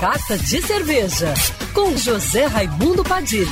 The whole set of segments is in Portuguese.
Carta de Cerveja, com José Raimundo Padilha.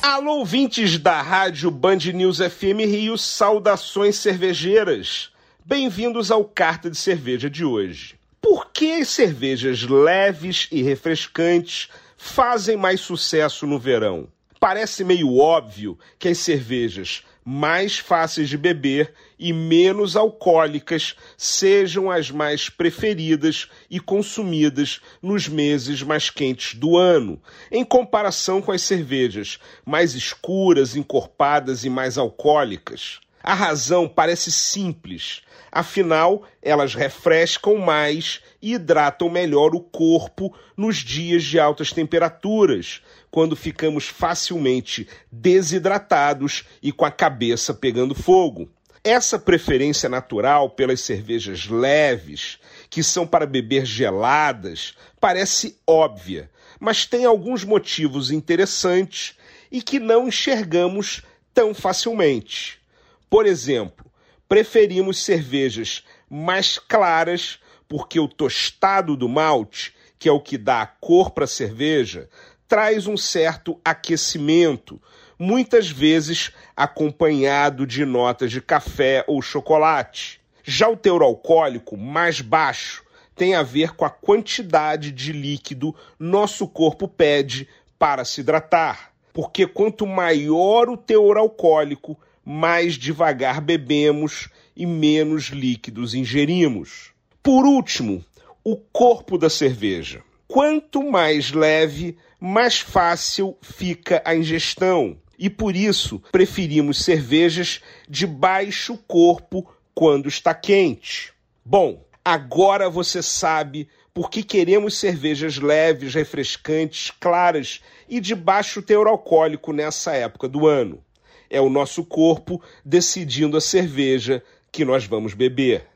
Alô, ouvintes da rádio Band News FM Rio, saudações cervejeiras. Bem-vindos ao Carta de Cerveja de hoje. Por que as cervejas leves e refrescantes fazem mais sucesso no verão? Parece meio óbvio que as cervejas mais fáceis de beber e menos alcoólicas sejam as mais preferidas e consumidas nos meses mais quentes do ano, em comparação com as cervejas mais escuras, encorpadas e mais alcoólicas. A razão parece simples. Afinal, elas refrescam mais e hidratam melhor o corpo nos dias de altas temperaturas, quando ficamos facilmente desidratados e com a cabeça pegando fogo. Essa preferência natural pelas cervejas leves, que são para beber geladas, parece óbvia, mas tem alguns motivos interessantes e que não enxergamos tão facilmente. Por exemplo, preferimos cervejas mais claras porque o tostado do malte, que é o que dá a cor para a cerveja, traz um certo aquecimento, muitas vezes acompanhado de notas de café ou chocolate. Já o teor alcoólico mais baixo tem a ver com a quantidade de líquido nosso corpo pede para se hidratar, porque quanto maior o teor alcoólico, mais devagar bebemos e menos líquidos ingerimos. Por último, o corpo da cerveja. Quanto mais leve, mais fácil fica a ingestão. E por isso preferimos cervejas de baixo corpo quando está quente. Bom, agora você sabe por que queremos cervejas leves, refrescantes, claras e de baixo teor alcoólico nessa época do ano. É o nosso corpo decidindo a cerveja que nós vamos beber.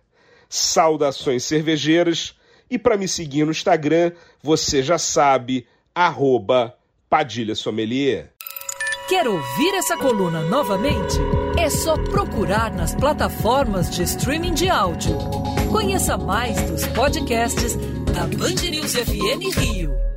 Saudações cervejeiras e para me seguir no Instagram, você já sabe, arroba Padilha Sommelier. Quer ouvir essa coluna novamente? É só procurar nas plataformas de streaming de áudio. Conheça mais dos podcasts da Band News FM Rio.